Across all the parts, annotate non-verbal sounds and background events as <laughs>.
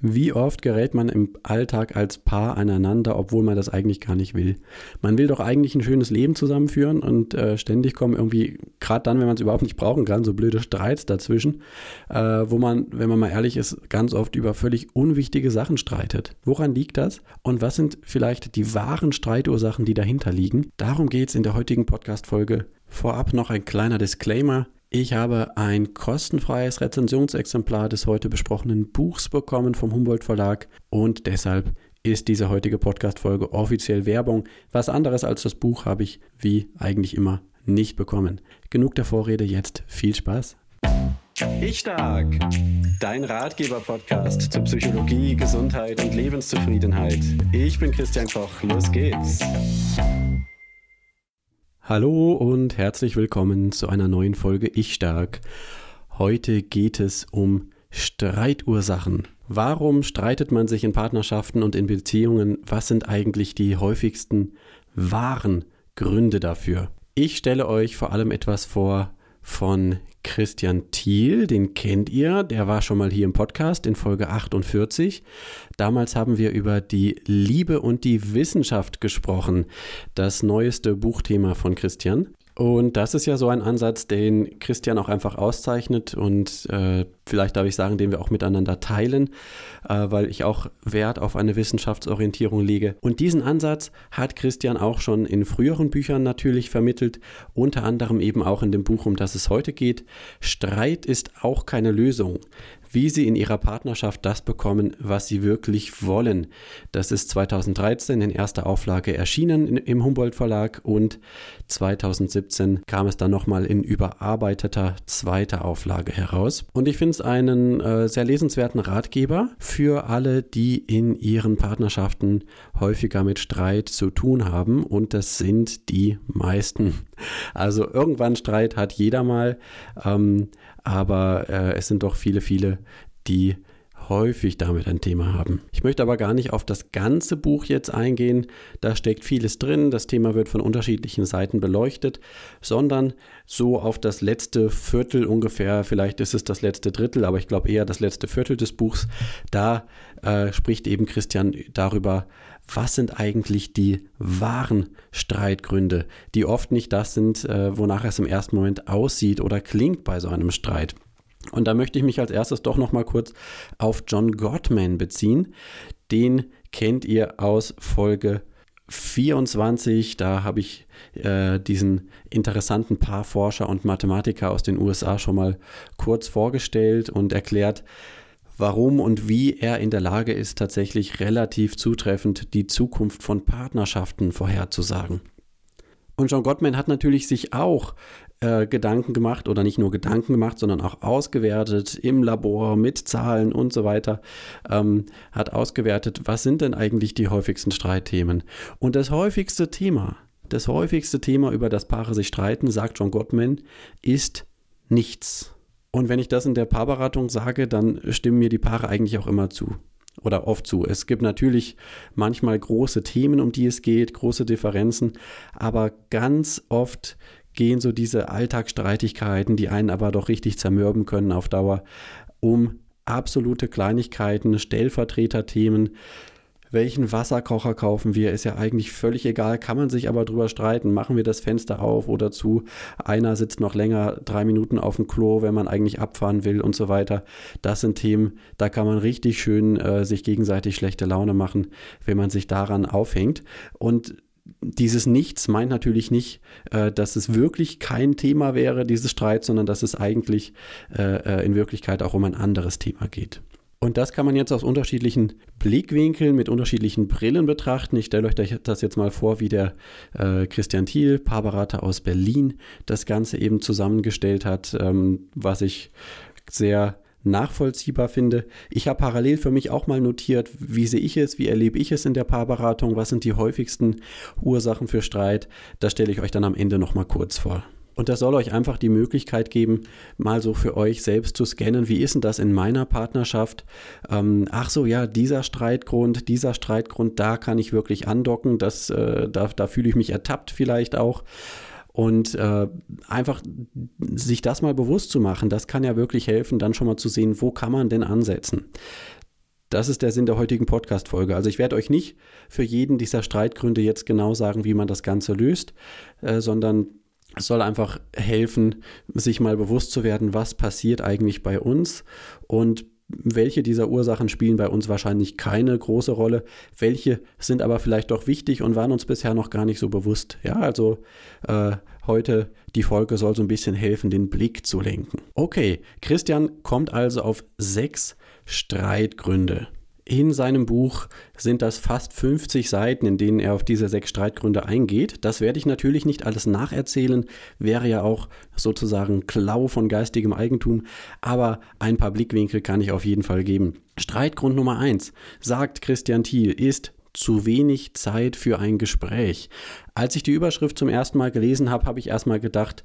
Wie oft gerät man im Alltag als Paar aneinander, obwohl man das eigentlich gar nicht will? Man will doch eigentlich ein schönes Leben zusammenführen und äh, ständig kommen irgendwie, gerade dann, wenn man es überhaupt nicht brauchen kann, so blöde Streits dazwischen, äh, wo man, wenn man mal ehrlich ist, ganz oft über völlig unwichtige Sachen streitet. Woran liegt das? Und was sind vielleicht die wahren Streitursachen, die dahinter liegen? Darum geht es in der heutigen Podcast-Folge. Vorab noch ein kleiner Disclaimer. Ich habe ein kostenfreies Rezensionsexemplar des heute besprochenen Buchs bekommen vom Humboldt Verlag und deshalb ist diese heutige Podcast-Folge offiziell Werbung. Was anderes als das Buch habe ich, wie eigentlich immer, nicht bekommen. Genug der Vorrede, jetzt viel Spaß. Ich Stark, dein Ratgeber-Podcast zu Psychologie, Gesundheit und Lebenszufriedenheit. Ich bin Christian Koch, los geht's. Hallo und herzlich willkommen zu einer neuen Folge Ich Stark. Heute geht es um Streitursachen. Warum streitet man sich in Partnerschaften und in Beziehungen? Was sind eigentlich die häufigsten wahren Gründe dafür? Ich stelle euch vor allem etwas vor von Christian Thiel, den kennt ihr, der war schon mal hier im Podcast in Folge 48. Damals haben wir über die Liebe und die Wissenschaft gesprochen, das neueste Buchthema von Christian. Und das ist ja so ein Ansatz, den Christian auch einfach auszeichnet und äh, vielleicht darf ich sagen, den wir auch miteinander teilen, äh, weil ich auch Wert auf eine Wissenschaftsorientierung lege. Und diesen Ansatz hat Christian auch schon in früheren Büchern natürlich vermittelt, unter anderem eben auch in dem Buch, um das es heute geht. Streit ist auch keine Lösung wie sie in ihrer Partnerschaft das bekommen, was sie wirklich wollen. Das ist 2013 in erster Auflage erschienen im Humboldt Verlag und 2017 kam es dann nochmal in überarbeiteter zweiter Auflage heraus. Und ich finde es einen äh, sehr lesenswerten Ratgeber für alle, die in ihren Partnerschaften häufiger mit Streit zu tun haben und das sind die meisten. Also irgendwann Streit hat jeder mal. Ähm, aber äh, es sind doch viele, viele, die häufig damit ein Thema haben. Ich möchte aber gar nicht auf das ganze Buch jetzt eingehen, da steckt vieles drin, das Thema wird von unterschiedlichen Seiten beleuchtet, sondern so auf das letzte Viertel ungefähr, vielleicht ist es das letzte Drittel, aber ich glaube eher das letzte Viertel des Buchs, da äh, spricht eben Christian darüber, was sind eigentlich die wahren Streitgründe, die oft nicht das sind, äh, wonach es im ersten Moment aussieht oder klingt bei so einem Streit. Und da möchte ich mich als erstes doch noch mal kurz auf John Gottman beziehen. Den kennt ihr aus Folge 24. Da habe ich äh, diesen interessanten Paarforscher und Mathematiker aus den USA schon mal kurz vorgestellt und erklärt, warum und wie er in der Lage ist, tatsächlich relativ zutreffend die Zukunft von Partnerschaften vorherzusagen. Und John Gottman hat natürlich sich auch äh, Gedanken gemacht oder nicht nur Gedanken gemacht, sondern auch ausgewertet im Labor mit Zahlen und so weiter, ähm, hat ausgewertet, was sind denn eigentlich die häufigsten Streitthemen. Und das häufigste Thema, das häufigste Thema, über das Paare sich streiten, sagt John Gottman, ist nichts. Und wenn ich das in der Paarberatung sage, dann stimmen mir die Paare eigentlich auch immer zu. Oder oft zu. Es gibt natürlich manchmal große Themen, um die es geht, große Differenzen, aber ganz oft gehen so diese Alltagsstreitigkeiten, die einen aber doch richtig zermürben können auf Dauer, um absolute Kleinigkeiten, Stellvertreterthemen, welchen Wasserkocher kaufen wir, ist ja eigentlich völlig egal, kann man sich aber drüber streiten. Machen wir das Fenster auf oder zu? Einer sitzt noch länger drei Minuten auf dem Klo, wenn man eigentlich abfahren will und so weiter. Das sind Themen, da kann man richtig schön äh, sich gegenseitig schlechte Laune machen, wenn man sich daran aufhängt. Und dieses Nichts meint natürlich nicht, äh, dass es wirklich kein Thema wäre, dieses Streit, sondern dass es eigentlich äh, äh in Wirklichkeit auch um ein anderes Thema geht. Und das kann man jetzt aus unterschiedlichen Blickwinkeln mit unterschiedlichen Brillen betrachten. Ich stelle euch das jetzt mal vor, wie der äh, Christian Thiel, Paarberater aus Berlin, das Ganze eben zusammengestellt hat, ähm, was ich sehr nachvollziehbar finde. Ich habe parallel für mich auch mal notiert, wie sehe ich es, wie erlebe ich es in der Paarberatung, was sind die häufigsten Ursachen für Streit. Das stelle ich euch dann am Ende nochmal kurz vor. Und das soll euch einfach die Möglichkeit geben, mal so für euch selbst zu scannen, wie ist denn das in meiner Partnerschaft? Ähm, ach so, ja, dieser Streitgrund, dieser Streitgrund, da kann ich wirklich andocken, das, äh, da, da fühle ich mich ertappt vielleicht auch. Und äh, einfach sich das mal bewusst zu machen, das kann ja wirklich helfen, dann schon mal zu sehen, wo kann man denn ansetzen. das ist der Sinn der heutigen Podcast-Folge. Also ich werde euch nicht für jeden dieser Streitgründe jetzt genau sagen, wie man das Ganze löst, äh, sondern es soll einfach helfen, sich mal bewusst zu werden, was passiert eigentlich bei uns und welche dieser Ursachen spielen bei uns wahrscheinlich keine große Rolle, welche sind aber vielleicht doch wichtig und waren uns bisher noch gar nicht so bewusst. Ja, also äh, heute die Folge soll so ein bisschen helfen, den Blick zu lenken. Okay, Christian kommt also auf sechs Streitgründe. In seinem Buch sind das fast 50 Seiten, in denen er auf diese sechs Streitgründe eingeht. Das werde ich natürlich nicht alles nacherzählen, wäre ja auch sozusagen Klau von geistigem Eigentum, aber ein paar Blickwinkel kann ich auf jeden Fall geben. Streitgrund Nummer eins, sagt Christian Thiel, ist zu wenig Zeit für ein Gespräch. Als ich die Überschrift zum ersten Mal gelesen habe, habe ich erstmal gedacht,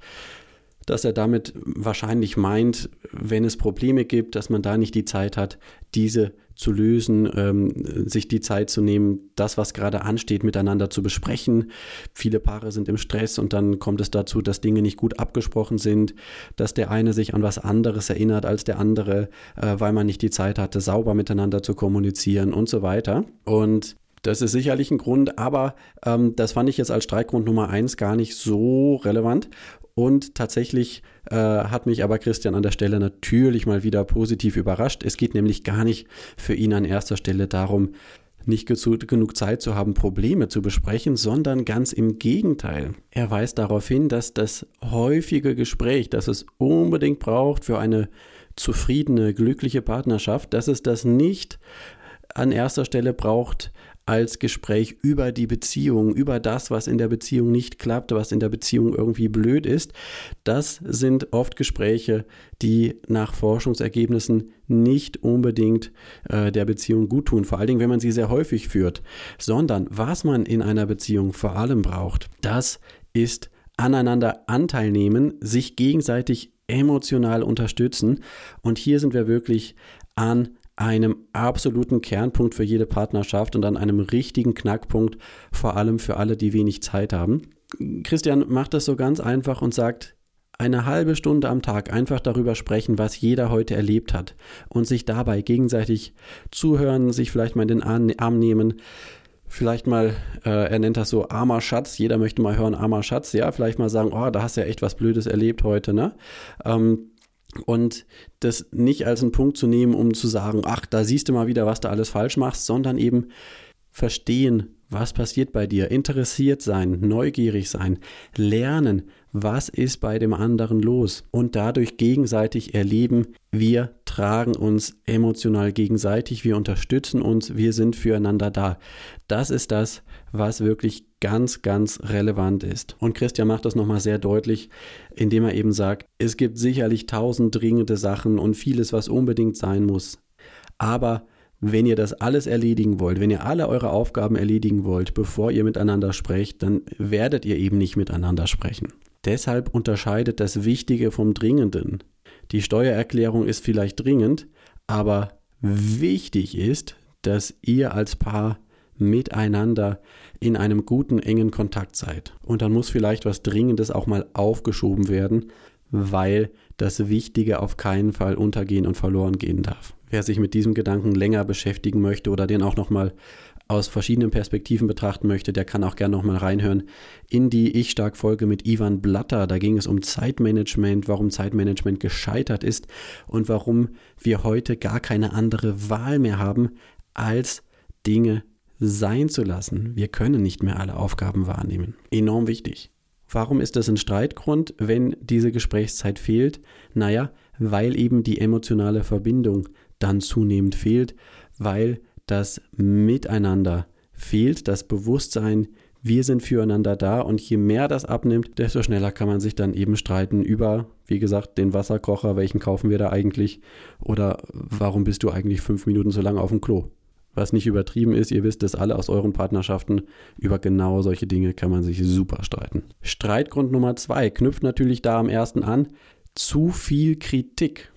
dass er damit wahrscheinlich meint, wenn es Probleme gibt, dass man da nicht die Zeit hat, diese zu lösen, ähm, sich die Zeit zu nehmen, das, was gerade ansteht, miteinander zu besprechen. Viele Paare sind im Stress und dann kommt es dazu, dass Dinge nicht gut abgesprochen sind, dass der eine sich an was anderes erinnert als der andere, äh, weil man nicht die Zeit hatte, sauber miteinander zu kommunizieren und so weiter. Und das ist sicherlich ein Grund, aber ähm, das fand ich jetzt als Streikgrund Nummer eins gar nicht so relevant. Und tatsächlich äh, hat mich aber Christian an der Stelle natürlich mal wieder positiv überrascht. Es geht nämlich gar nicht für ihn an erster Stelle darum, nicht genug Zeit zu haben, Probleme zu besprechen, sondern ganz im Gegenteil. Er weist darauf hin, dass das häufige Gespräch, das es unbedingt braucht für eine zufriedene, glückliche Partnerschaft, dass es das nicht an erster Stelle braucht als Gespräch über die Beziehung, über das, was in der Beziehung nicht klappt, was in der Beziehung irgendwie blöd ist. Das sind oft Gespräche, die nach Forschungsergebnissen nicht unbedingt äh, der Beziehung gut tun, vor allen Dingen, wenn man sie sehr häufig führt, sondern was man in einer Beziehung vor allem braucht, das ist aneinander Anteil nehmen, sich gegenseitig emotional unterstützen. Und hier sind wir wirklich an einem absoluten Kernpunkt für jede Partnerschaft und an einem richtigen Knackpunkt, vor allem für alle, die wenig Zeit haben. Christian macht das so ganz einfach und sagt, eine halbe Stunde am Tag einfach darüber sprechen, was jeder heute erlebt hat und sich dabei gegenseitig zuhören, sich vielleicht mal in den Arm nehmen, vielleicht mal, äh, er nennt das so armer Schatz, jeder möchte mal hören, armer Schatz, ja, vielleicht mal sagen, oh, da hast du ja echt was Blödes erlebt heute, ne? Ähm, und das nicht als einen Punkt zu nehmen, um zu sagen, ach, da siehst du mal wieder, was du alles falsch machst, sondern eben verstehen, was passiert bei dir, interessiert sein, neugierig sein, lernen, was ist bei dem anderen los und dadurch gegenseitig erleben, wir tragen uns emotional gegenseitig, wir unterstützen uns, wir sind füreinander da. Das ist das, was wirklich ganz, ganz relevant ist. Und Christian macht das nochmal sehr deutlich, indem er eben sagt, es gibt sicherlich tausend dringende Sachen und vieles, was unbedingt sein muss. Aber wenn ihr das alles erledigen wollt, wenn ihr alle eure Aufgaben erledigen wollt, bevor ihr miteinander sprecht, dann werdet ihr eben nicht miteinander sprechen. Deshalb unterscheidet das Wichtige vom Dringenden. Die Steuererklärung ist vielleicht dringend, aber wichtig ist, dass ihr als Paar miteinander in einem guten, engen Kontakt seid. Und dann muss vielleicht was Dringendes auch mal aufgeschoben werden, weil das Wichtige auf keinen Fall untergehen und verloren gehen darf. Wer sich mit diesem Gedanken länger beschäftigen möchte oder den auch nochmal aus verschiedenen Perspektiven betrachten möchte, der kann auch gerne nochmal reinhören in die Ich Stark Folge mit Ivan Blatter. Da ging es um Zeitmanagement, warum Zeitmanagement gescheitert ist und warum wir heute gar keine andere Wahl mehr haben, als Dinge sein zu lassen. Wir können nicht mehr alle Aufgaben wahrnehmen. Enorm wichtig. Warum ist das ein Streitgrund, wenn diese Gesprächszeit fehlt? Naja, weil eben die emotionale Verbindung dann zunehmend fehlt, weil das Miteinander fehlt, das Bewusstsein, wir sind füreinander da und je mehr das abnimmt, desto schneller kann man sich dann eben streiten über, wie gesagt, den Wasserkocher, welchen kaufen wir da eigentlich oder warum bist du eigentlich fünf Minuten so lange auf dem Klo? was nicht übertrieben ist. Ihr wisst es alle aus euren Partnerschaften. Über genau solche Dinge kann man sich super streiten. Streitgrund Nummer zwei knüpft natürlich da am ersten an. Zu viel Kritik.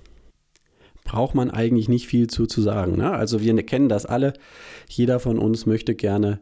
Braucht man eigentlich nicht viel zu, zu sagen. Ne? Also wir kennen das alle. Jeder von uns möchte gerne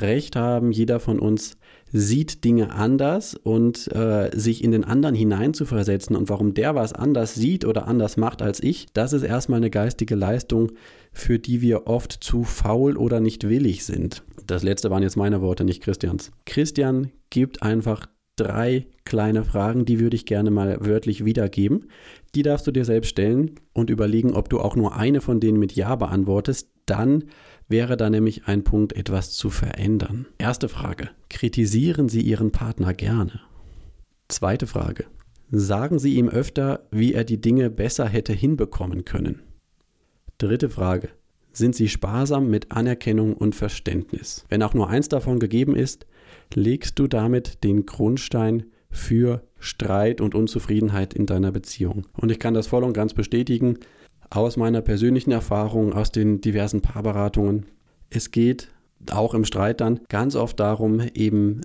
Recht haben. Jeder von uns sieht Dinge anders und äh, sich in den anderen hineinzuversetzen und warum der was anders sieht oder anders macht als ich, das ist erstmal eine geistige Leistung, für die wir oft zu faul oder nicht willig sind. Das letzte waren jetzt meine Worte, nicht Christians. Christian gibt einfach drei kleine Fragen, die würde ich gerne mal wörtlich wiedergeben. Die darfst du dir selbst stellen und überlegen, ob du auch nur eine von denen mit Ja beantwortest. Dann wäre da nämlich ein Punkt, etwas zu verändern. Erste Frage. Kritisieren Sie Ihren Partner gerne? Zweite Frage. Sagen Sie ihm öfter, wie er die Dinge besser hätte hinbekommen können? Dritte Frage. Sind Sie sparsam mit Anerkennung und Verständnis? Wenn auch nur eins davon gegeben ist, legst du damit den Grundstein für Streit und Unzufriedenheit in deiner Beziehung. Und ich kann das voll und ganz bestätigen aus meiner persönlichen Erfahrung, aus den diversen Paarberatungen. Es geht auch im Streit dann ganz oft darum, eben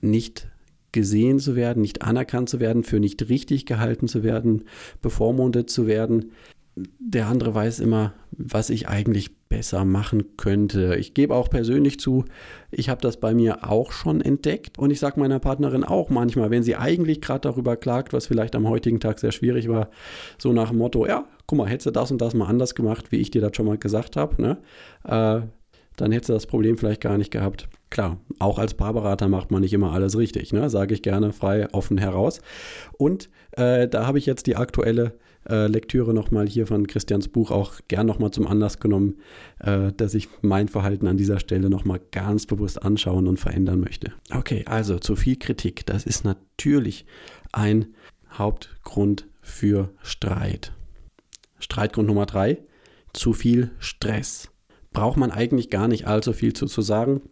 nicht gesehen zu werden, nicht anerkannt zu werden, für nicht richtig gehalten zu werden, bevormundet zu werden. Der andere weiß immer, was ich eigentlich besser machen könnte. Ich gebe auch persönlich zu, ich habe das bei mir auch schon entdeckt und ich sage meiner Partnerin auch manchmal, wenn sie eigentlich gerade darüber klagt, was vielleicht am heutigen Tag sehr schwierig war, so nach dem Motto, ja, guck mal, hättest du das und das mal anders gemacht, wie ich dir das schon mal gesagt habe, ne? Äh, dann hättest du das Problem vielleicht gar nicht gehabt. Klar, auch als Paarberater macht man nicht immer alles richtig, ne? sage ich gerne frei, offen heraus. Und äh, da habe ich jetzt die aktuelle äh, Lektüre nochmal hier von Christians Buch auch gern nochmal zum Anlass genommen, äh, dass ich mein Verhalten an dieser Stelle nochmal ganz bewusst anschauen und verändern möchte. Okay, also zu viel Kritik. Das ist natürlich ein Hauptgrund für Streit. Streitgrund Nummer drei, zu viel Stress. Braucht man eigentlich gar nicht allzu viel zu, zu sagen.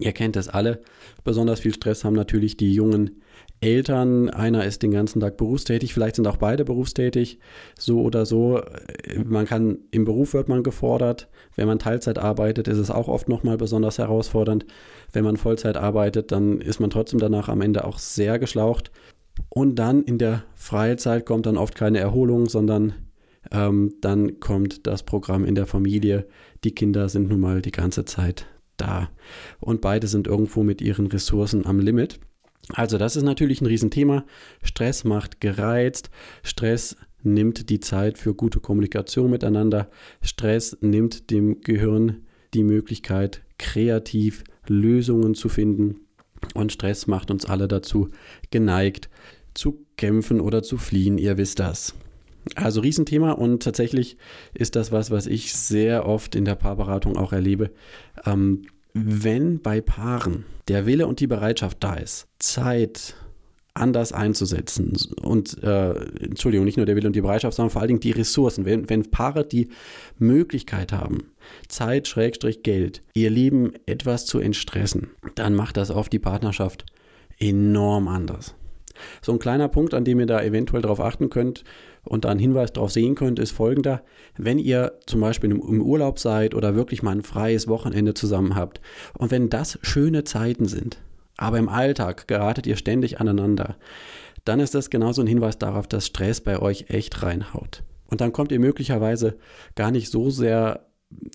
Ihr kennt es alle. Besonders viel Stress haben natürlich die jungen Eltern. Einer ist den ganzen Tag berufstätig, vielleicht sind auch beide berufstätig, so oder so. Man kann, im Beruf wird man gefordert. Wenn man Teilzeit arbeitet, ist es auch oft nochmal besonders herausfordernd. Wenn man Vollzeit arbeitet, dann ist man trotzdem danach am Ende auch sehr geschlaucht. Und dann in der Freizeit kommt dann oft keine Erholung, sondern ähm, dann kommt das Programm in der Familie. Die Kinder sind nun mal die ganze Zeit da. Und beide sind irgendwo mit ihren Ressourcen am Limit. Also das ist natürlich ein Riesenthema. Stress macht gereizt. Stress nimmt die Zeit für gute Kommunikation miteinander. Stress nimmt dem Gehirn die Möglichkeit, kreativ Lösungen zu finden. Und Stress macht uns alle dazu geneigt, zu kämpfen oder zu fliehen. Ihr wisst das. Also Riesenthema und tatsächlich ist das was, was ich sehr oft in der Paarberatung auch erlebe. Ähm, wenn bei Paaren der Wille und die Bereitschaft da ist, Zeit anders einzusetzen und äh, Entschuldigung, nicht nur der Wille und die Bereitschaft, sondern vor allen Dingen die Ressourcen. Wenn, wenn Paare die Möglichkeit haben, Zeit, Schrägstrich, Geld, ihr Leben etwas zu entstressen, dann macht das oft die Partnerschaft enorm anders. So ein kleiner Punkt, an dem ihr da eventuell darauf achten könnt, und da einen Hinweis darauf sehen könnt, ist folgender. Wenn ihr zum Beispiel im Urlaub seid oder wirklich mal ein freies Wochenende zusammen habt und wenn das schöne Zeiten sind, aber im Alltag geratet ihr ständig aneinander, dann ist das genauso ein Hinweis darauf, dass Stress bei euch echt reinhaut. Und dann kommt ihr möglicherweise gar nicht so sehr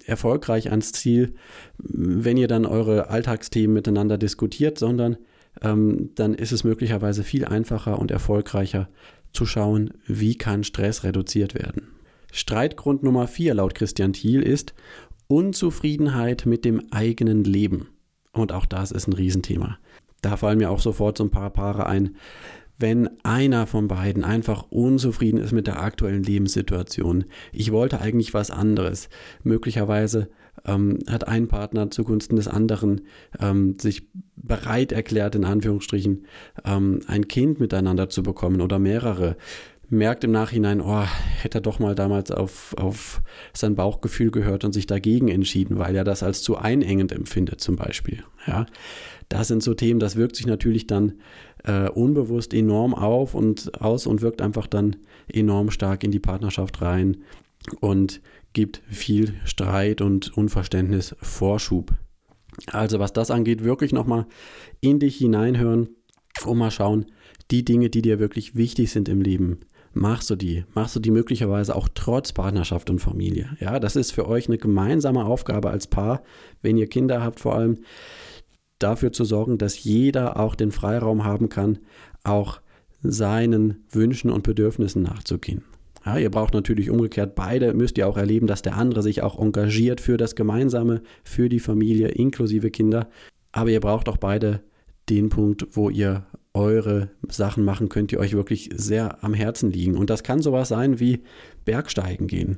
erfolgreich ans Ziel, wenn ihr dann eure Alltagsthemen miteinander diskutiert, sondern ähm, dann ist es möglicherweise viel einfacher und erfolgreicher, zu schauen, wie kann Stress reduziert werden. Streitgrund Nummer 4 laut Christian Thiel ist Unzufriedenheit mit dem eigenen Leben. Und auch das ist ein Riesenthema. Da fallen mir auch sofort so ein paar Paare ein. Wenn einer von beiden einfach unzufrieden ist mit der aktuellen Lebenssituation, ich wollte eigentlich was anderes, möglicherweise ähm, hat ein Partner zugunsten des anderen ähm, sich bereit erklärt, in Anführungsstrichen, ähm, ein Kind miteinander zu bekommen oder mehrere, merkt im Nachhinein, oh, hätte er doch mal damals auf, auf sein Bauchgefühl gehört und sich dagegen entschieden, weil er das als zu einengend empfindet, zum Beispiel. Ja, das sind so Themen, das wirkt sich natürlich dann äh, unbewusst enorm auf und aus und wirkt einfach dann enorm stark in die Partnerschaft rein und gibt viel Streit und Unverständnis Vorschub. Also was das angeht, wirklich nochmal in dich hineinhören und mal schauen, die Dinge, die dir wirklich wichtig sind im Leben, machst du die? Machst du die möglicherweise auch trotz Partnerschaft und Familie? Ja, das ist für euch eine gemeinsame Aufgabe als Paar, wenn ihr Kinder habt vor allem. dafür zu sorgen, dass jeder auch den Freiraum haben kann, auch seinen Wünschen und Bedürfnissen nachzugehen. Ja, ihr braucht natürlich umgekehrt beide, müsst ihr auch erleben, dass der andere sich auch engagiert für das Gemeinsame, für die Familie, inklusive Kinder. Aber ihr braucht auch beide den Punkt, wo ihr eure Sachen machen könnt, die euch wirklich sehr am Herzen liegen. Und das kann sowas sein wie Bergsteigen gehen.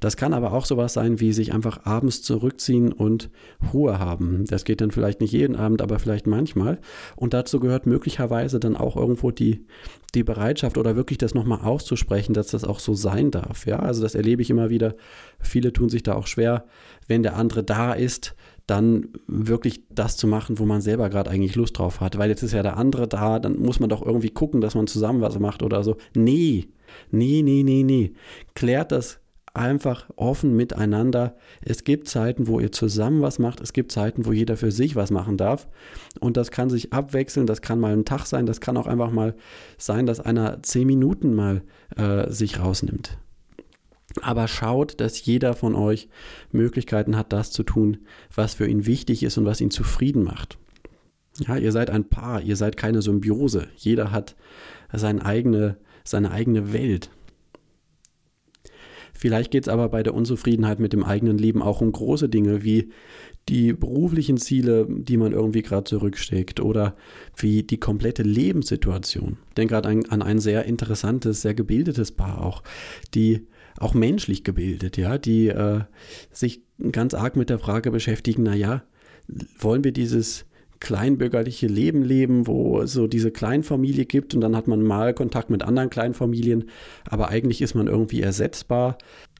Das kann aber auch sowas sein, wie sich einfach abends zurückziehen und Ruhe haben. Das geht dann vielleicht nicht jeden Abend, aber vielleicht manchmal. Und dazu gehört möglicherweise dann auch irgendwo die, die Bereitschaft oder wirklich das nochmal auszusprechen, dass das auch so sein darf. Ja, also das erlebe ich immer wieder. Viele tun sich da auch schwer, wenn der andere da ist, dann wirklich das zu machen, wo man selber gerade eigentlich Lust drauf hat. Weil jetzt ist ja der andere da, dann muss man doch irgendwie gucken, dass man zusammen was macht oder so. Nee, nee, nee, nee, nee. Klärt das einfach offen miteinander. Es gibt Zeiten, wo ihr zusammen was macht. Es gibt Zeiten, wo jeder für sich was machen darf. Und das kann sich abwechseln. Das kann mal ein Tag sein. Das kann auch einfach mal sein, dass einer zehn Minuten mal äh, sich rausnimmt. Aber schaut, dass jeder von euch Möglichkeiten hat, das zu tun, was für ihn wichtig ist und was ihn zufrieden macht. Ja, ihr seid ein Paar, ihr seid keine Symbiose. Jeder hat seine eigene, seine eigene Welt. Vielleicht geht es aber bei der Unzufriedenheit mit dem eigenen Leben auch um große Dinge wie die beruflichen Ziele, die man irgendwie gerade zurücksteckt oder wie die komplette Lebenssituation. Ich denke gerade an, an ein sehr interessantes, sehr gebildetes Paar auch, die auch menschlich gebildet, ja, die äh, sich ganz arg mit der Frage beschäftigen, naja, wollen wir dieses kleinbürgerliche Leben leben, wo es so diese Kleinfamilie gibt und dann hat man mal Kontakt mit anderen Kleinfamilien, aber eigentlich ist man irgendwie ersetzbar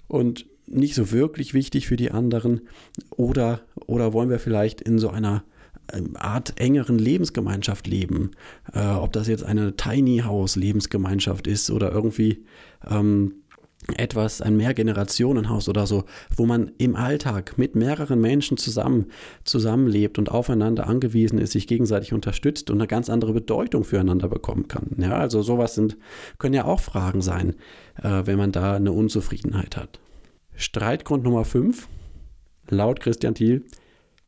und nicht so wirklich wichtig für die anderen. Oder oder wollen wir vielleicht in so einer ähm, Art engeren Lebensgemeinschaft leben, äh, ob das jetzt eine Tiny House Lebensgemeinschaft ist oder irgendwie ähm, etwas, ein Mehrgenerationenhaus oder so, wo man im Alltag mit mehreren Menschen zusammen zusammenlebt und aufeinander angewiesen ist, sich gegenseitig unterstützt und eine ganz andere Bedeutung füreinander bekommen kann. Ja, also sowas sind, können ja auch Fragen sein, äh, wenn man da eine Unzufriedenheit hat. Streitgrund Nummer 5, laut Christian Thiel,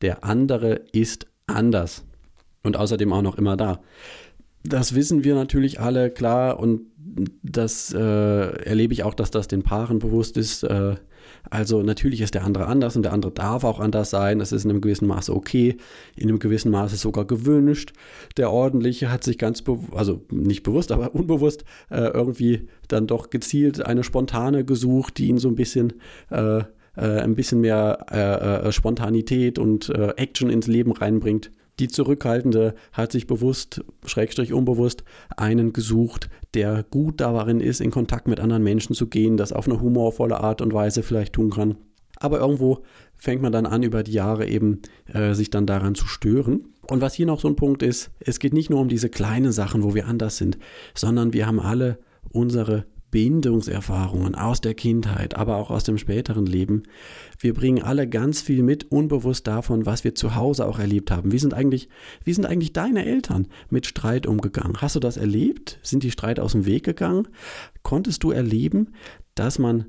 der andere ist anders und außerdem auch noch immer da. Das wissen wir natürlich alle, klar, und das äh, erlebe ich auch, dass das den Paaren bewusst ist. Äh, also natürlich ist der andere anders und der andere darf auch anders sein. Das ist in einem gewissen Maße okay, in einem gewissen Maße sogar gewünscht. Der Ordentliche hat sich ganz, also nicht bewusst, aber <laughs> unbewusst äh, irgendwie dann doch gezielt eine spontane gesucht, die ihn so ein bisschen äh, äh, ein bisschen mehr äh, Spontanität und Action ins Leben reinbringt. Die Zurückhaltende hat sich bewusst, schrägstrich unbewusst, einen gesucht, der gut darin ist, in Kontakt mit anderen Menschen zu gehen, das auf eine humorvolle Art und Weise vielleicht tun kann. Aber irgendwo fängt man dann an, über die Jahre eben äh, sich dann daran zu stören. Und was hier noch so ein Punkt ist, es geht nicht nur um diese kleinen Sachen, wo wir anders sind, sondern wir haben alle unsere Bindungserfahrungen aus der Kindheit, aber auch aus dem späteren Leben. Wir bringen alle ganz viel mit, unbewusst davon, was wir zu Hause auch erlebt haben. Wie sind eigentlich, wie sind eigentlich deine Eltern mit Streit umgegangen? Hast du das erlebt? Sind die Streit aus dem Weg gegangen? Konntest du erleben, dass man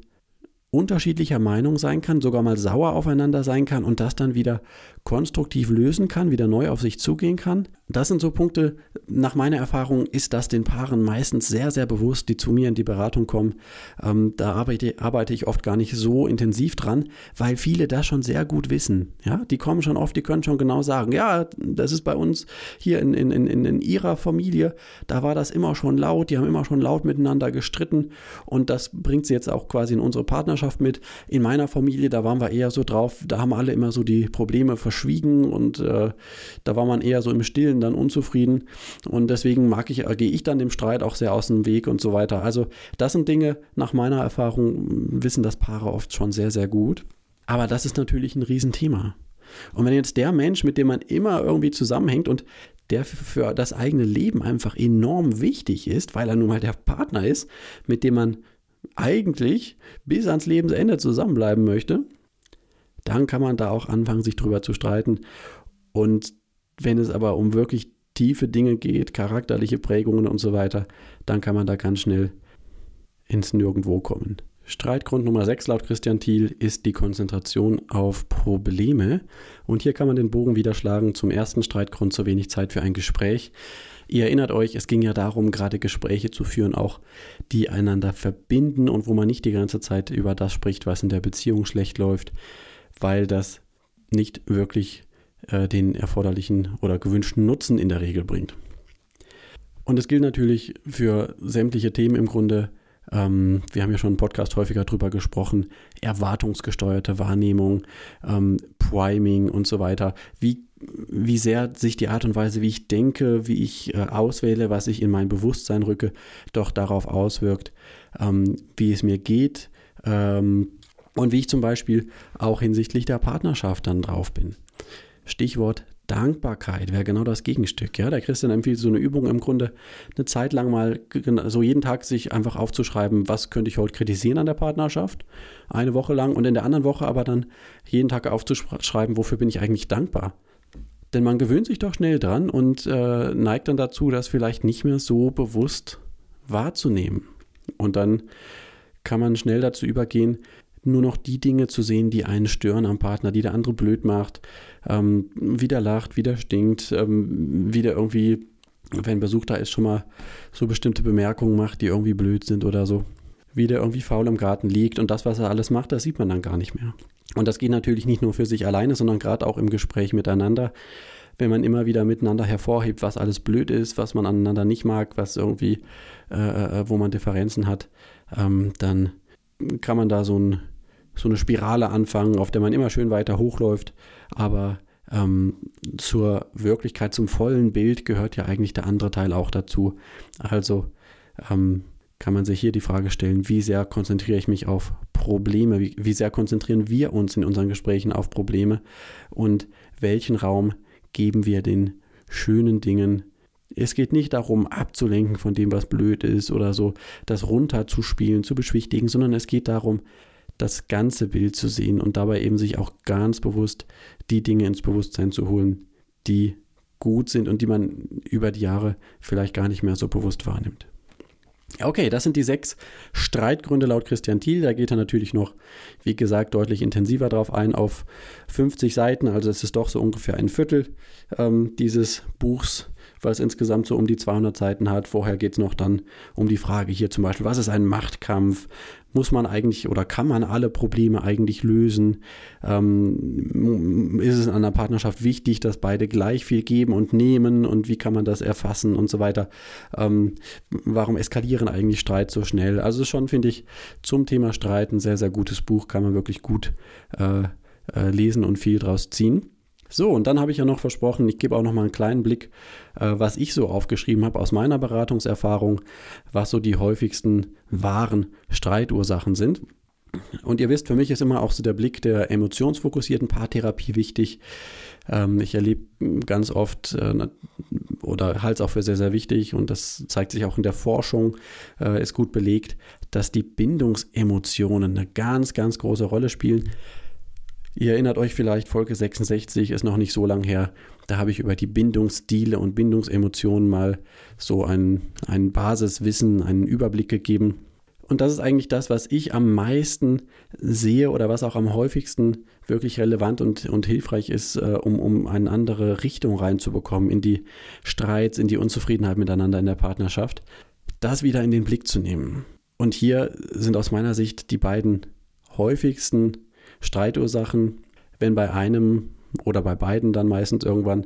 unterschiedlicher Meinung sein kann, sogar mal sauer aufeinander sein kann und das dann wieder konstruktiv lösen kann, wieder neu auf sich zugehen kann. Das sind so Punkte, nach meiner Erfahrung ist das den Paaren meistens sehr, sehr bewusst, die zu mir in die Beratung kommen. Ähm, da arbeite, arbeite, ich oft gar nicht so intensiv dran, weil viele das schon sehr gut wissen. Ja, die kommen schon oft, die können schon genau sagen, ja, das ist bei uns hier in, in, in, in ihrer Familie, da war das immer schon laut, die haben immer schon laut miteinander gestritten und das bringt sie jetzt auch quasi in unsere Partnerschaft mit. In meiner Familie, da waren wir eher so drauf, da haben alle immer so die Probleme verschwiegen und äh, da war man eher so im Stillen dann unzufrieden und deswegen mag ich, äh, gehe ich dann dem Streit auch sehr aus dem Weg und so weiter. Also das sind Dinge, nach meiner Erfahrung wissen das Paare oft schon sehr, sehr gut. Aber das ist natürlich ein Riesenthema. Und wenn jetzt der Mensch, mit dem man immer irgendwie zusammenhängt und der für das eigene Leben einfach enorm wichtig ist, weil er nun mal der Partner ist, mit dem man eigentlich bis ans Lebensende zusammenbleiben möchte, dann kann man da auch anfangen, sich drüber zu streiten. Und wenn es aber um wirklich tiefe Dinge geht, charakterliche Prägungen und so weiter, dann kann man da ganz schnell ins Nirgendwo kommen. Streitgrund Nummer 6 laut Christian Thiel ist die Konzentration auf Probleme. Und hier kann man den Bogen wieder schlagen zum ersten Streitgrund, zu wenig Zeit für ein Gespräch. Ihr erinnert euch, es ging ja darum, gerade Gespräche zu führen, auch die einander verbinden und wo man nicht die ganze Zeit über das spricht, was in der Beziehung schlecht läuft, weil das nicht wirklich äh, den erforderlichen oder gewünschten Nutzen in der Regel bringt. Und es gilt natürlich für sämtliche Themen im Grunde, ähm, wir haben ja schon im Podcast häufiger drüber gesprochen, erwartungsgesteuerte Wahrnehmung, ähm, Priming und so weiter. Wie, wie sehr sich die Art und Weise, wie ich denke, wie ich äh, auswähle, was ich in mein Bewusstsein rücke, doch darauf auswirkt, ähm, wie es mir geht ähm, und wie ich zum Beispiel auch hinsichtlich der Partnerschaft dann drauf bin. Stichwort Dankbarkeit wäre genau das Gegenstück. Ja? Der Christian empfiehlt so eine Übung im Grunde eine Zeit lang mal so jeden Tag sich einfach aufzuschreiben, was könnte ich heute kritisieren an der Partnerschaft, eine Woche lang und in der anderen Woche aber dann jeden Tag aufzuschreiben, wofür bin ich eigentlich dankbar. Denn man gewöhnt sich doch schnell dran und äh, neigt dann dazu, das vielleicht nicht mehr so bewusst wahrzunehmen. Und dann kann man schnell dazu übergehen, nur noch die Dinge zu sehen, die einen stören am Partner, die der andere blöd macht, ähm, wieder lacht, wieder stinkt, ähm, wieder irgendwie, wenn Besuch da ist, schon mal so bestimmte Bemerkungen macht, die irgendwie blöd sind oder so. Wieder irgendwie faul im Garten liegt und das, was er alles macht, das sieht man dann gar nicht mehr. Und das geht natürlich nicht nur für sich alleine, sondern gerade auch im Gespräch miteinander. Wenn man immer wieder miteinander hervorhebt, was alles blöd ist, was man aneinander nicht mag, was irgendwie, äh, äh wo man Differenzen hat, ähm, dann kann man da so, ein, so eine Spirale anfangen, auf der man immer schön weiter hochläuft. Aber ähm, zur Wirklichkeit, zum vollen Bild gehört ja eigentlich der andere Teil auch dazu. Also ähm, kann man sich hier die Frage stellen, wie sehr konzentriere ich mich auf Probleme, wie, wie sehr konzentrieren wir uns in unseren Gesprächen auf Probleme und welchen Raum geben wir den schönen Dingen, es geht nicht darum, abzulenken von dem, was blöd ist oder so, das runterzuspielen, zu beschwichtigen, sondern es geht darum, das ganze Bild zu sehen und dabei eben sich auch ganz bewusst die Dinge ins Bewusstsein zu holen, die gut sind und die man über die Jahre vielleicht gar nicht mehr so bewusst wahrnimmt. Okay, das sind die sechs Streitgründe laut Christian Thiel. Da geht er natürlich noch, wie gesagt, deutlich intensiver drauf ein auf 50 Seiten. Also es ist doch so ungefähr ein Viertel ähm, dieses Buchs weil es insgesamt so um die 200 Seiten hat. Vorher geht es noch dann um die Frage hier zum Beispiel, was ist ein Machtkampf? Muss man eigentlich oder kann man alle Probleme eigentlich lösen? Ähm, ist es in einer Partnerschaft wichtig, dass beide gleich viel geben und nehmen und wie kann man das erfassen und so weiter? Ähm, warum eskalieren eigentlich Streit so schnell? Also schon finde ich zum Thema Streit ein sehr, sehr gutes Buch, kann man wirklich gut äh, äh, lesen und viel draus ziehen. So, und dann habe ich ja noch versprochen, ich gebe auch noch mal einen kleinen Blick, äh, was ich so aufgeschrieben habe aus meiner Beratungserfahrung, was so die häufigsten wahren Streitursachen sind. Und ihr wisst, für mich ist immer auch so der Blick der emotionsfokussierten Paartherapie wichtig. Ähm, ich erlebe ganz oft äh, oder halte es auch für sehr, sehr wichtig und das zeigt sich auch in der Forschung, äh, ist gut belegt, dass die Bindungsemotionen eine ganz, ganz große Rolle spielen. Ihr erinnert euch vielleicht, Folge 66 ist noch nicht so lang her. Da habe ich über die Bindungsstile und Bindungsemotionen mal so ein, ein Basiswissen, einen Überblick gegeben. Und das ist eigentlich das, was ich am meisten sehe oder was auch am häufigsten wirklich relevant und, und hilfreich ist, äh, um, um eine andere Richtung reinzubekommen in die Streits, in die Unzufriedenheit miteinander in der Partnerschaft. Das wieder in den Blick zu nehmen. Und hier sind aus meiner Sicht die beiden häufigsten Streitursachen, wenn bei einem oder bei beiden dann meistens irgendwann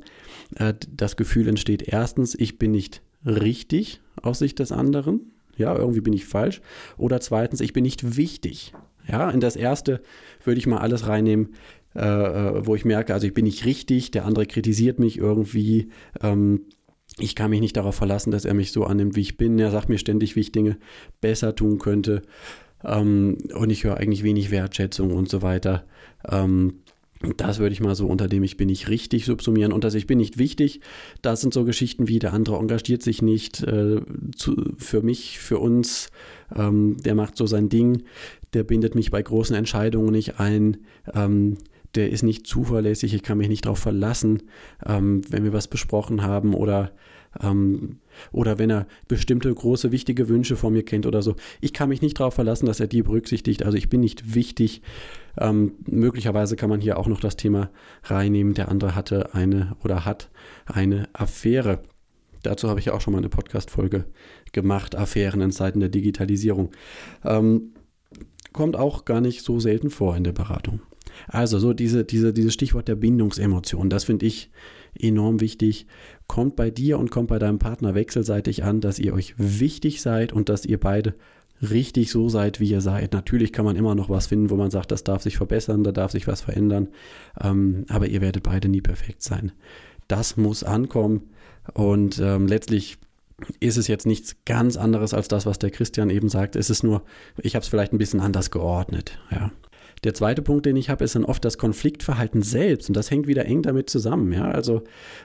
äh, das Gefühl entsteht, erstens, ich bin nicht richtig aus Sicht des anderen, ja, irgendwie bin ich falsch, oder zweitens, ich bin nicht wichtig. Ja, in das erste würde ich mal alles reinnehmen, äh, äh, wo ich merke, also ich bin nicht richtig, der andere kritisiert mich irgendwie, ähm, ich kann mich nicht darauf verlassen, dass er mich so annimmt, wie ich bin. Er sagt mir ständig, wie ich Dinge besser tun könnte. Ähm, und ich höre eigentlich wenig Wertschätzung und so weiter. Ähm, das würde ich mal so unter dem Ich bin nicht richtig subsumieren. Und das Ich bin nicht wichtig, das sind so Geschichten wie der andere engagiert sich nicht äh, zu, für mich, für uns, ähm, der macht so sein Ding, der bindet mich bei großen Entscheidungen nicht ein, ähm, der ist nicht zuverlässig, ich kann mich nicht darauf verlassen, ähm, wenn wir was besprochen haben oder, ähm, oder wenn er bestimmte große, wichtige Wünsche von mir kennt oder so. Ich kann mich nicht darauf verlassen, dass er die berücksichtigt. Also ich bin nicht wichtig. Ähm, möglicherweise kann man hier auch noch das Thema reinnehmen, der andere hatte eine oder hat eine Affäre. Dazu habe ich ja auch schon mal eine Podcast-Folge gemacht, Affären in Zeiten der Digitalisierung. Ähm, kommt auch gar nicht so selten vor in der Beratung. Also so diese, diese, dieses Stichwort der Bindungsemotion, das finde ich enorm wichtig. Kommt bei dir und kommt bei deinem Partner wechselseitig an, dass ihr euch wichtig seid und dass ihr beide richtig so seid, wie ihr seid. Natürlich kann man immer noch was finden, wo man sagt, das darf sich verbessern, da darf sich was verändern, ähm, aber ihr werdet beide nie perfekt sein. Das muss ankommen und ähm, letztlich ist es jetzt nichts ganz anderes als das, was der Christian eben sagt. Es ist nur, ich habe es vielleicht ein bisschen anders geordnet. Ja. Der zweite Punkt, den ich habe, ist dann oft das Konfliktverhalten selbst und das hängt wieder eng damit zusammen. Ja, also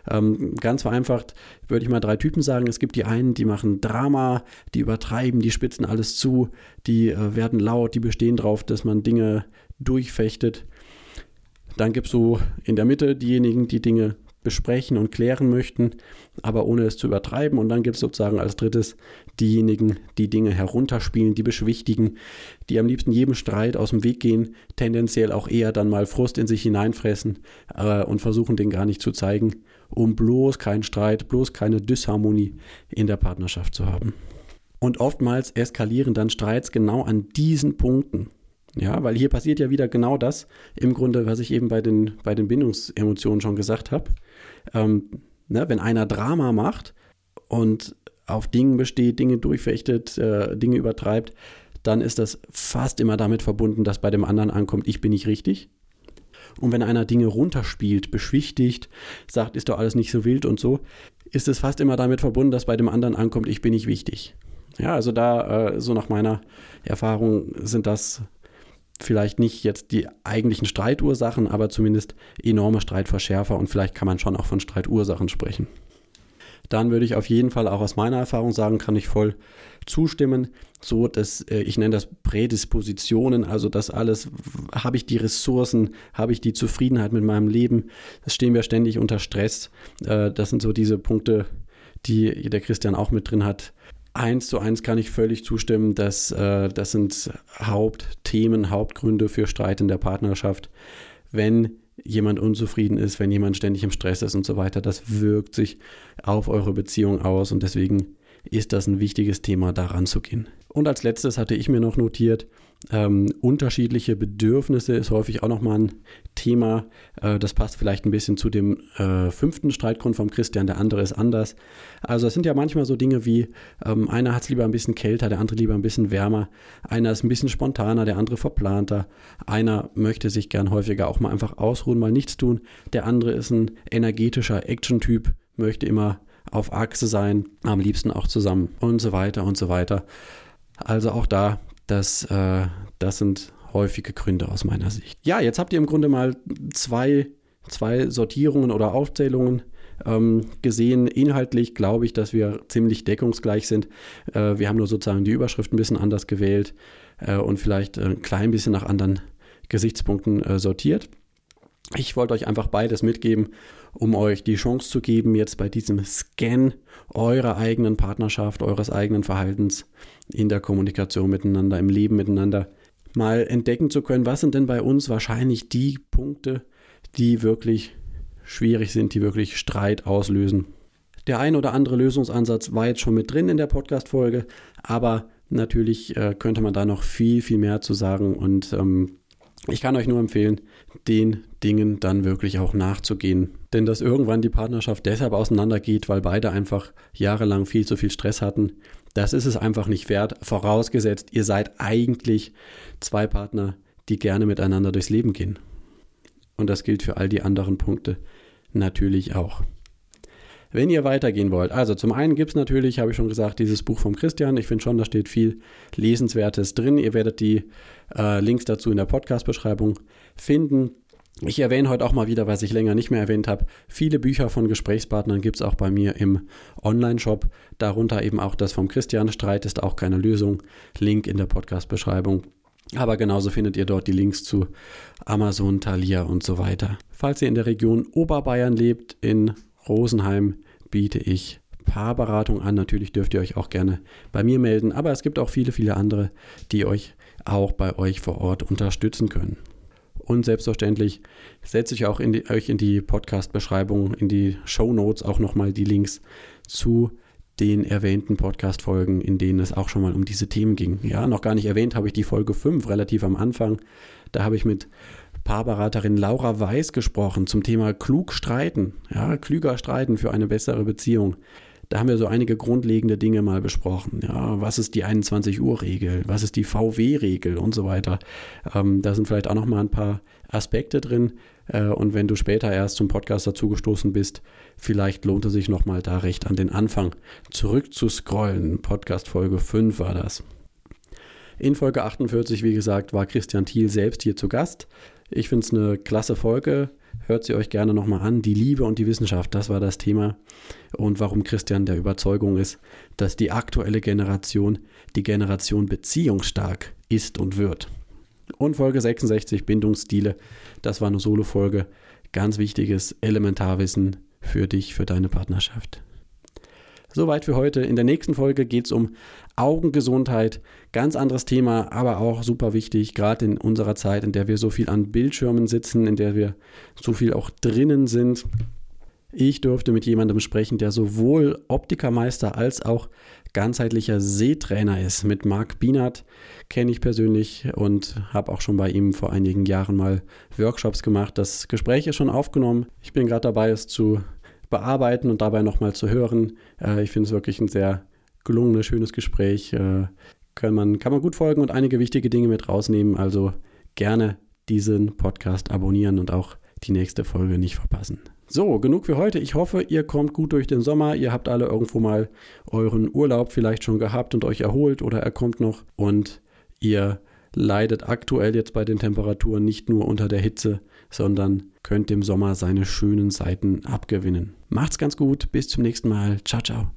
ähm, ganz vereinfacht würde ich mal drei Typen sagen. Es gibt die einen, die machen Drama, die übertreiben, die spitzen alles zu, die äh, werden laut, die bestehen darauf, dass man Dinge durchfechtet. Dann gibt es so in der Mitte diejenigen, die Dinge besprechen und klären möchten, aber ohne es zu übertreiben. Und dann gibt es sozusagen als drittes diejenigen, die Dinge herunterspielen, die beschwichtigen, die am liebsten jedem Streit aus dem Weg gehen, tendenziell auch eher dann mal Frust in sich hineinfressen äh, und versuchen, den gar nicht zu zeigen, um bloß keinen Streit, bloß keine Disharmonie in der Partnerschaft zu haben. Und oftmals eskalieren dann Streits genau an diesen Punkten. Ja, weil hier passiert ja wieder genau das, im Grunde, was ich eben bei den, bei den Bindungsemotionen schon gesagt habe. Ähm, ne, wenn einer Drama macht und auf Dingen besteht, Dinge durchfechtet, äh, Dinge übertreibt, dann ist das fast immer damit verbunden, dass bei dem anderen ankommt, ich bin nicht richtig. Und wenn einer Dinge runterspielt, beschwichtigt, sagt, ist doch alles nicht so wild und so, ist es fast immer damit verbunden, dass bei dem anderen ankommt, ich bin nicht wichtig. Ja, also da, äh, so nach meiner Erfahrung, sind das vielleicht nicht jetzt die eigentlichen Streitursachen, aber zumindest enorme Streitverschärfer und vielleicht kann man schon auch von Streitursachen sprechen. Dann würde ich auf jeden Fall auch aus meiner Erfahrung sagen, kann ich voll zustimmen, so dass äh, ich nenne das Prädispositionen, also das alles, habe ich die Ressourcen, habe ich die Zufriedenheit mit meinem Leben, das stehen wir ständig unter Stress. Äh, das sind so diese Punkte, die der Christian auch mit drin hat, Eins zu eins kann ich völlig zustimmen, dass äh, das sind Hauptthemen, Hauptgründe für Streit in der Partnerschaft. Wenn jemand unzufrieden ist, wenn jemand ständig im Stress ist und so weiter, das wirkt sich auf eure Beziehung aus und deswegen ist das ein wichtiges Thema, daran zu gehen. Und als letztes hatte ich mir noch notiert, ähm, unterschiedliche Bedürfnisse ist häufig auch nochmal ein Thema. Äh, das passt vielleicht ein bisschen zu dem äh, fünften Streitgrund vom Christian, der andere ist anders. Also es sind ja manchmal so Dinge wie, ähm, einer hat es lieber ein bisschen kälter, der andere lieber ein bisschen wärmer, einer ist ein bisschen spontaner, der andere verplanter, einer möchte sich gern häufiger auch mal einfach ausruhen, mal nichts tun, der andere ist ein energetischer Action-Typ, möchte immer auf Achse sein, am liebsten auch zusammen und so weiter und so weiter. Also auch da das, äh, das sind häufige Gründe aus meiner Sicht. Ja, jetzt habt ihr im Grunde mal zwei, zwei Sortierungen oder Aufzählungen ähm, gesehen. Inhaltlich glaube ich, dass wir ziemlich deckungsgleich sind. Äh, wir haben nur sozusagen die Überschrift ein bisschen anders gewählt äh, und vielleicht ein klein bisschen nach anderen Gesichtspunkten äh, sortiert. Ich wollte euch einfach beides mitgeben, um euch die Chance zu geben, jetzt bei diesem Scan eurer eigenen Partnerschaft, eures eigenen Verhaltens in der Kommunikation miteinander, im Leben miteinander, mal entdecken zu können, was sind denn bei uns wahrscheinlich die Punkte, die wirklich schwierig sind, die wirklich Streit auslösen. Der ein oder andere Lösungsansatz war jetzt schon mit drin in der Podcast-Folge, aber natürlich äh, könnte man da noch viel, viel mehr zu sagen und ähm, ich kann euch nur empfehlen, den Dingen dann wirklich auch nachzugehen. Denn dass irgendwann die Partnerschaft deshalb auseinandergeht, weil beide einfach jahrelang viel zu viel Stress hatten, das ist es einfach nicht wert. Vorausgesetzt, ihr seid eigentlich zwei Partner, die gerne miteinander durchs Leben gehen. Und das gilt für all die anderen Punkte natürlich auch. Wenn ihr weitergehen wollt, also zum einen gibt es natürlich, habe ich schon gesagt, dieses Buch vom Christian. Ich finde schon, da steht viel Lesenswertes drin. Ihr werdet die äh, Links dazu in der Podcast-Beschreibung finden. Ich erwähne heute auch mal wieder, was ich länger nicht mehr erwähnt habe. Viele Bücher von Gesprächspartnern gibt es auch bei mir im Online-Shop. Darunter eben auch das vom Christian. Streit ist auch keine Lösung. Link in der Podcast-Beschreibung. Aber genauso findet ihr dort die Links zu Amazon, Thalia und so weiter. Falls ihr in der Region Oberbayern lebt, in Rosenheim, biete ich Paarberatung an. Natürlich dürft ihr euch auch gerne bei mir melden, aber es gibt auch viele, viele andere, die euch auch bei euch vor Ort unterstützen können. Und selbstverständlich setze ich auch in die, euch in die Podcast-Beschreibung, in die Show Notes auch nochmal die Links zu den erwähnten Podcast-Folgen, in denen es auch schon mal um diese Themen ging. Ja, noch gar nicht erwähnt habe ich die Folge 5 relativ am Anfang. Da habe ich mit Paarberaterin Laura Weiß gesprochen zum Thema klug streiten. Ja, klüger streiten für eine bessere Beziehung. Da haben wir so einige grundlegende Dinge mal besprochen. Ja, was ist die 21 Uhr Regel? Was ist die VW Regel und so weiter? Ähm, da sind vielleicht auch noch mal ein paar Aspekte drin. Äh, und wenn du später erst zum Podcast dazugestoßen bist, vielleicht lohnt es sich noch mal da recht an den Anfang zurück zu scrollen. Podcast Folge 5 war das. In Folge 48, wie gesagt, war Christian Thiel selbst hier zu Gast. Ich finde es eine klasse Folge. Hört sie euch gerne nochmal an. Die Liebe und die Wissenschaft, das war das Thema. Und warum Christian der Überzeugung ist, dass die aktuelle Generation die Generation beziehungsstark ist und wird. Und Folge 66, Bindungsstile, das war eine Solo-Folge. Ganz wichtiges Elementarwissen für dich, für deine Partnerschaft. Soweit für heute. In der nächsten Folge geht es um Augengesundheit. Ganz anderes Thema, aber auch super wichtig, gerade in unserer Zeit, in der wir so viel an Bildschirmen sitzen, in der wir so viel auch drinnen sind. Ich durfte mit jemandem sprechen, der sowohl Optikermeister als auch ganzheitlicher Sehtrainer ist. Mit Marc Bienert kenne ich persönlich und habe auch schon bei ihm vor einigen Jahren mal Workshops gemacht. Das Gespräch ist schon aufgenommen. Ich bin gerade dabei, es zu bearbeiten und dabei nochmal zu hören. Äh, ich finde es wirklich ein sehr gelungenes, schönes Gespräch. Äh, kann, man, kann man gut folgen und einige wichtige Dinge mit rausnehmen. Also gerne diesen Podcast abonnieren und auch die nächste Folge nicht verpassen. So, genug für heute. Ich hoffe, ihr kommt gut durch den Sommer. Ihr habt alle irgendwo mal euren Urlaub vielleicht schon gehabt und euch erholt oder er kommt noch und ihr leidet aktuell jetzt bei den Temperaturen nicht nur unter der Hitze, sondern könnt dem Sommer seine schönen Seiten abgewinnen. Macht's ganz gut, bis zum nächsten Mal. Ciao, ciao.